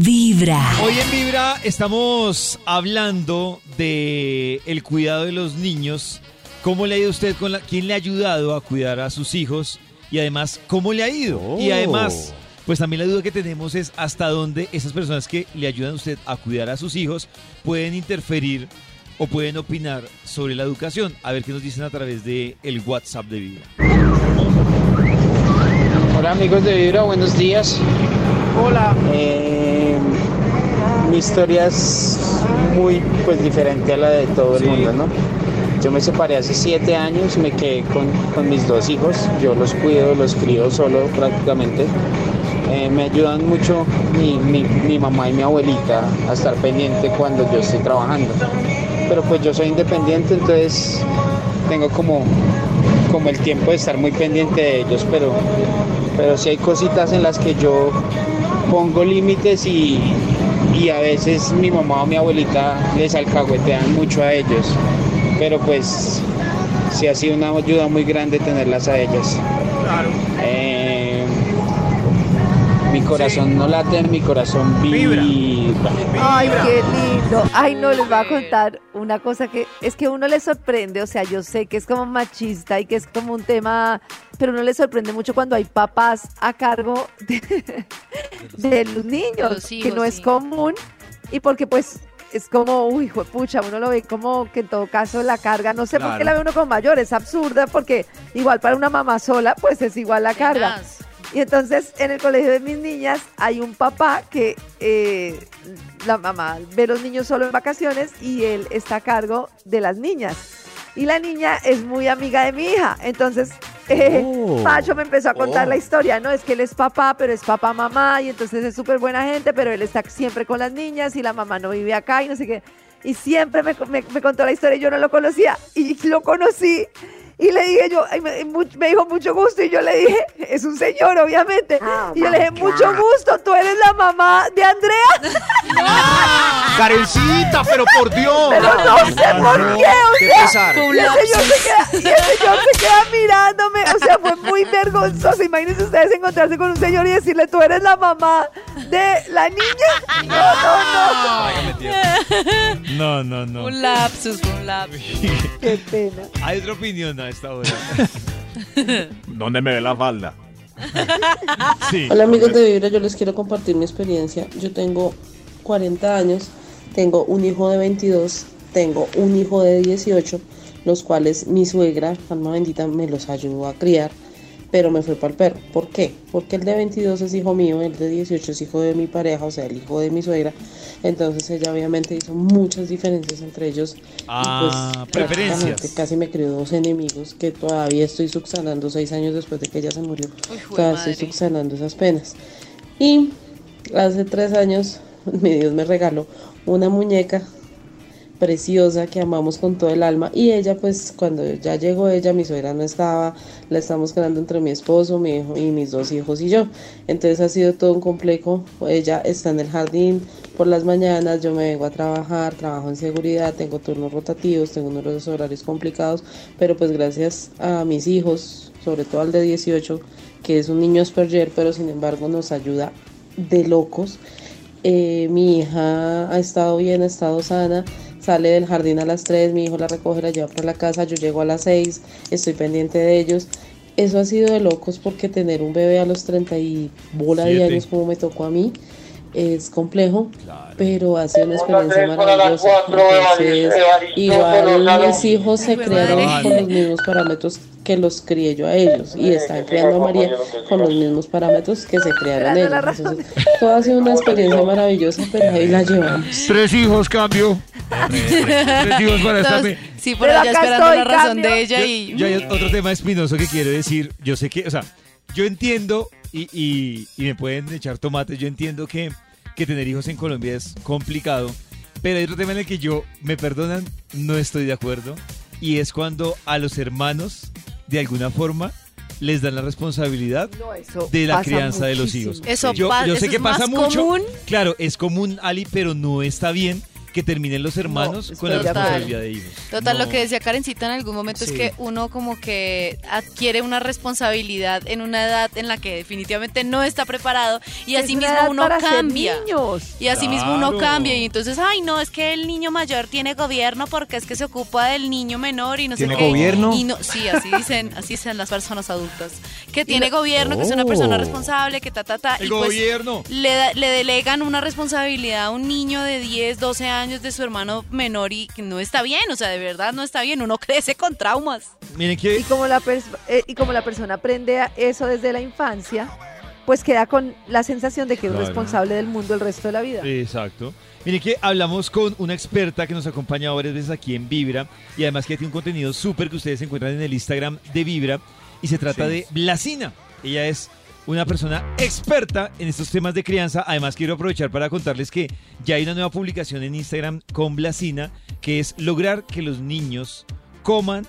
Vibra. Hoy en Vibra estamos hablando de el cuidado de los niños. ¿Cómo le ha ido a usted con la, quién le ha ayudado a cuidar a sus hijos? Y además, ¿cómo le ha ido? Y además, pues también la duda que tenemos es hasta dónde esas personas que le ayudan a usted a cuidar a sus hijos pueden interferir o pueden opinar sobre la educación. A ver qué nos dicen a través de el WhatsApp de Vibra. Hola amigos de Vibra, buenos días. Hola. Mi historia es muy pues diferente a la de todo el mundo, ¿no? Yo me separé hace siete años, me quedé con, con mis dos hijos, yo los cuido, los crío solo prácticamente. Eh, me ayudan mucho mi, mi, mi mamá y mi abuelita a estar pendiente cuando yo estoy trabajando. Pero pues yo soy independiente, entonces tengo como, como el tiempo de estar muy pendiente de ellos, pero, pero sí hay cositas en las que yo pongo límites y, y a veces mi mamá o mi abuelita les alcahuetean mucho a ellos. Pero pues sí ha sido una ayuda muy grande tenerlas a ellas. Eh, mi corazón no late, mi corazón vibra. Ay, qué lindo. Ay, no, les voy a contar una cosa que es que uno le sorprende, o sea, yo sé que es como machista y que es como un tema, pero uno le sorprende mucho cuando hay papás a cargo de, de los niños, Los que no es sí. común y porque pues es como, uy, pucha, uno lo ve como que en todo caso la carga, no sé por qué la ve uno con mayor, es absurda porque igual para una mamá sola, pues es igual la carga. Tenaz. Y entonces en el colegio de mis niñas hay un papá que eh, la mamá ve los niños solo en vacaciones y él está a cargo de las niñas. Y la niña es muy amiga de mi hija. Entonces, eh, Oh. Pacho me empezó a contar Oh. la historia, ¿no? Es que él es papá, pero es papá mamá y entonces es súper buena gente, pero él está siempre con las niñas y la mamá no vive acá y no sé qué. Y siempre me, me- me contó la historia y yo no lo conocía y lo conocí. Y le dije yo, me, dijo mucho gusto y yo le dije, es un señor obviamente. y yo le dije, mucho gusto, tú eres la mamá de Andrea. Karencita, pero por Dios. Pero no sé por qué, o Qué pesar. Y el, señor se queda, y el señor se queda mirándome, o sea, fue muy vergonzoso. Imagínense ustedes encontrarse con un señor y decirle, tú eres la mamá de la niña. No, no, no. No, no, no. Un lapsus, un lapsus. Qué pena. Hay otra opinión a esta hora. ¿Dónde me ve la falda? Sí. Hola amigos de Vibra, yo les quiero compartir mi experiencia. Yo tengo 40 años, tengo un hijo de 22, tengo un hijo de 18, los cuales mi suegra, alma bendita, me los ayudó a criar, pero me fue para el perro. ¿Por qué? Porque el de 22 es hijo mío, el de 18 es hijo de mi pareja, o sea, el hijo de mi suegra. Entonces ella obviamente hizo muchas diferencias entre ellos. Ah, y pues prácticamente preferencias. casi me crió dos enemigos que todavía estoy subsanando seis años después de que ella se murió. Uy, Todavía madre. estoy subsanando esas penas. Y hace tres años mi Dios me regaló una muñeca preciosa que amamos con todo el alma. Y ella pues cuando ya llegó ella mi suegra no estaba la estamos quedando entre mi esposo mi hijo y mis dos hijos y yo. Entonces ha sido todo un complejo. Ella está en el jardín por las mañanas yo me vengo a trabajar trabajo en seguridad tengo turnos rotativos tengo unos horarios complicados pero pues gracias a mis hijos sobre todo al de 18 que es un niño Asperger pero sin embargo nos ayuda de locos eh, mi hija ha estado bien, ha estado sana, sale del jardín a las 3, mi hijo la recoge, la lleva por la casa, yo llego a las 6, estoy pendiente de ellos. Eso ha sido de locos porque tener un bebé a los 30 y bola de años como me tocó a mí es complejo, pero ha sido una experiencia maravillosa. Entonces, igual mis hijos se criaron con los mismos parámetros que los crié yo a ellos y están criando a María con los mismos parámetros que se criaron ellos. Entonces, todo ha sido una experiencia maravillosa, pero ahí la llevamos. Tres hijos, cambio. Tres hijos para esta Entonces, me- sí, por Pero allá esperando la razón cambio. de ella Yo, y... yo hay otro tema espinoso que quiero decir. Yo sé que, o sea, yo entiendo y, y- y me pueden echar tomates. Yo entiendo que, que tener hijos en Colombia es complicado. Pero hay otro tema en el que yo, me perdonan, no estoy de acuerdo. Y es cuando a los hermanos, de alguna forma, les dan la responsabilidad No, de la crianza de los hijos. Eso yo, yo sé eso que es pasa más mucho. común. Claro, es común, Ali, pero no está bien que terminen los hermanos estoy con la de acuerdo. responsabilidad de hijos. Total, No. lo que decía Karencita en algún momento Sí. es que uno como que adquiere una responsabilidad en una edad en la que definitivamente no está preparado y así mismo uno cambia. niños. Y así mismo uno Claro. cambia y entonces, ay no, es que el niño mayor tiene gobierno porque es que se ocupa del niño menor y no ¿Tiene sé qué. gobierno? Y no, sí, así dicen, así dicen las personas adultas. Que tiene lo- gobierno, que es una persona Oh. responsable, que ta, ta, ta. El y pues gobierno. le, da- le delegan una responsabilidad a un niño de 10, 12 años de su hermano menor y que no está bien, o sea, de verdad no está bien, uno crece con traumas. Miren que Y como, la pers- eh, y como la persona aprende a eso desde la infancia, pues queda con la sensación de que Claro. es responsable del mundo el resto de la vida. Exacto. Miren que hablamos con una experta que nos acompaña varias veces aquí en Vibra y además que tiene un contenido súper que ustedes encuentran en el Instagram de Vibra y se trata Sí. de Blasina. Ella es una persona experta en estos temas de crianza. Además quiero aprovechar para contarles que ya hay una nueva publicación en Instagram con Blasina que es lograr que los niños coman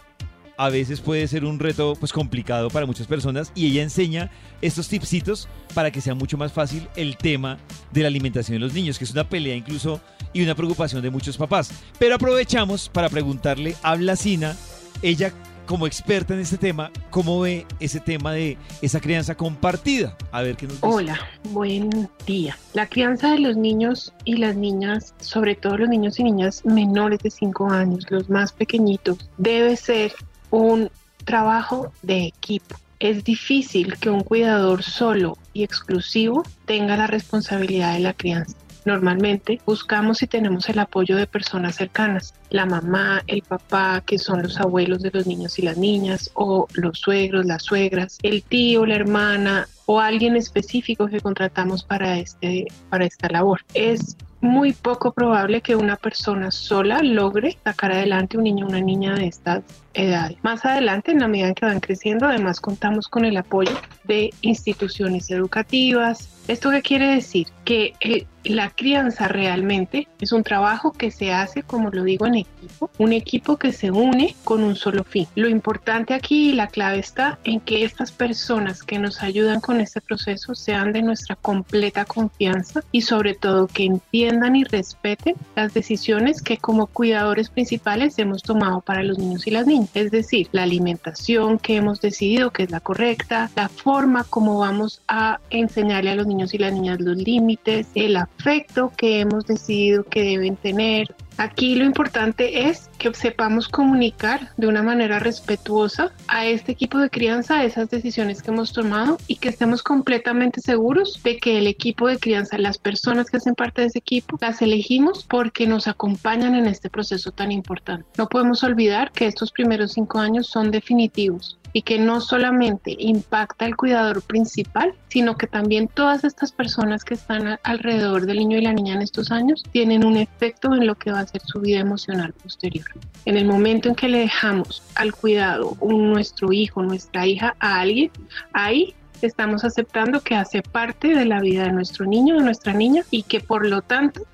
a veces puede ser un reto pues complicado para muchas personas y ella enseña estos tipsitos para que sea mucho más fácil el tema de la alimentación de los niños, que es una pelea incluso y una preocupación de muchos papás. Pero aprovechamos para preguntarle a Blasina, ella como experta en este tema, ¿cómo ve ese tema de esa crianza compartida? A ver qué nos dice. Hola, buen día. La crianza de los niños y las niñas, sobre todo los niños y niñas menores de 5 años, los más pequeñitos, debe ser un trabajo de equipo. Es difícil que un cuidador solo y exclusivo tenga la responsabilidad de la crianza. Normalmente buscamos y tenemos el apoyo de personas cercanas, la mamá, el papá, que son los abuelos de los niños y las niñas, o los suegros, las suegras, el tío, la hermana o alguien específico que contratamos para, este, para esta labor. Es muy poco probable que una persona sola logre sacar adelante un niño o una niña de estas edades. Más adelante, en la medida que van creciendo, además contamos con el apoyo de instituciones educativas. ¿Esto qué quiere decir? Que eh, la crianza realmente es un trabajo que se hace, como lo digo, en equipo, un equipo que se une con un solo fin. Lo importante aquí y la clave está en que estas personas que nos ayudan con este proceso sean de nuestra completa confianza y sobre todo que entiendan y respeten las decisiones que como cuidadores principales hemos tomado para los niños y las niñas. Es decir, la alimentación que hemos decidido que es la correcta, la forma como vamos a enseñarle a los niños y las niñas los límites, el afecto que hemos decidido que deben tener. Aquí lo importante es que sepamos comunicar de una manera respetuosa a este equipo de crianza esas decisiones que hemos tomado y que estemos completamente seguros de que el equipo de crianza, las personas que hacen parte de ese equipo, las elegimos porque nos acompañan en este proceso tan importante. No podemos olvidar que estos primeros cinco años son definitivos y que no solamente impacta al cuidador principal, sino que también todas estas personas que están alrededor del niño y la niña en estos años tienen un efecto en lo que va a ser su vida emocional posterior. En el momento en que le dejamos al cuidado nuestro hijo, nuestra hija a alguien, ahí estamos aceptando que hace parte de la vida de nuestro niño, de nuestra niña y que por lo tanto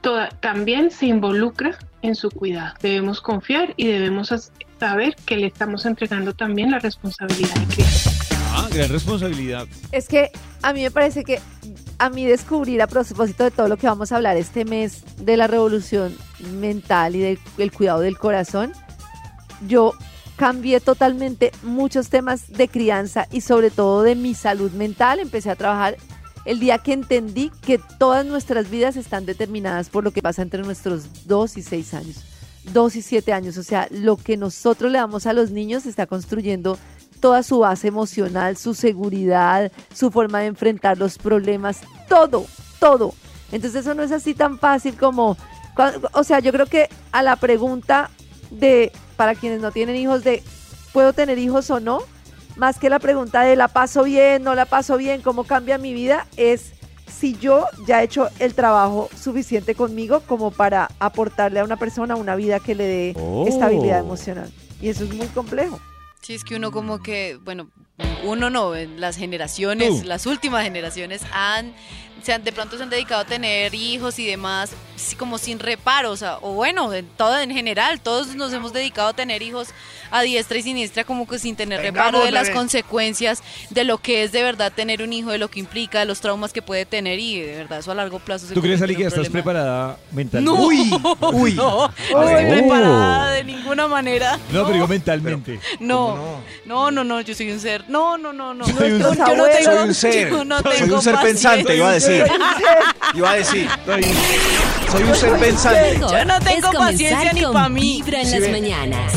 también se involucra en su cuidado. Debemos confiar y debemos saber que le estamos entregando también la responsabilidad de crianza. Ah, gran responsabilidad. Es que a mí me parece que a mí descubrir a propósito de todo lo que vamos a hablar este mes de la revolución mental y del el cuidado del corazón, yo cambié totalmente muchos temas de crianza y sobre todo de mi salud mental. Empecé a trabajar el día que entendí que todas nuestras vidas están determinadas por lo que pasa entre nuestros 2 y 6 años. 2 y 7 años, o sea, lo que nosotros le damos a los niños está construyendo toda su base emocional, su seguridad, su forma de enfrentar los problemas, todo, todo. Entonces eso no es así tan fácil como, o sea, yo creo que a la pregunta de, para quienes no tienen hijos, de, ¿puedo tener hijos o no? Más que la pregunta de, ¿la paso bien, no la paso bien, cómo cambia mi vida? Es si yo ya he hecho el trabajo suficiente conmigo como para aportarle a una persona una vida que le dé Oh. estabilidad emocional. Y eso es muy complejo. Sí, es que uno como que, bueno, uno no, en las generaciones, Tú. las últimas generaciones han, se han, de pronto se han dedicado a tener hijos y demás como sin reparo, o sea, o bueno, en todo en general, todos nos hemos dedicado a tener hijos a diestra y siniestra como que sin tener reparo de las consecuencias de lo que es de verdad tener un hijo, de lo que implica, de los traumas que puede tener y de verdad eso a largo plazo se ¿Tú crees, Ali, que estás preparada mentalmente? No, Uy, uy. no, no estoy preparada de ninguna manera. No, pero digo mentalmente. No, no, no, no, yo soy un ser. No, no, no, no. Soy un yo, ser. yo no Soy tengo, un ser. yo no Soy tengo un ser pensante, paciencia. iba a decir. Iba a decir. Soy un ser pensante. Yo no tengo paciencia ni con pa' mí. Vibra en Sí, las mañanas.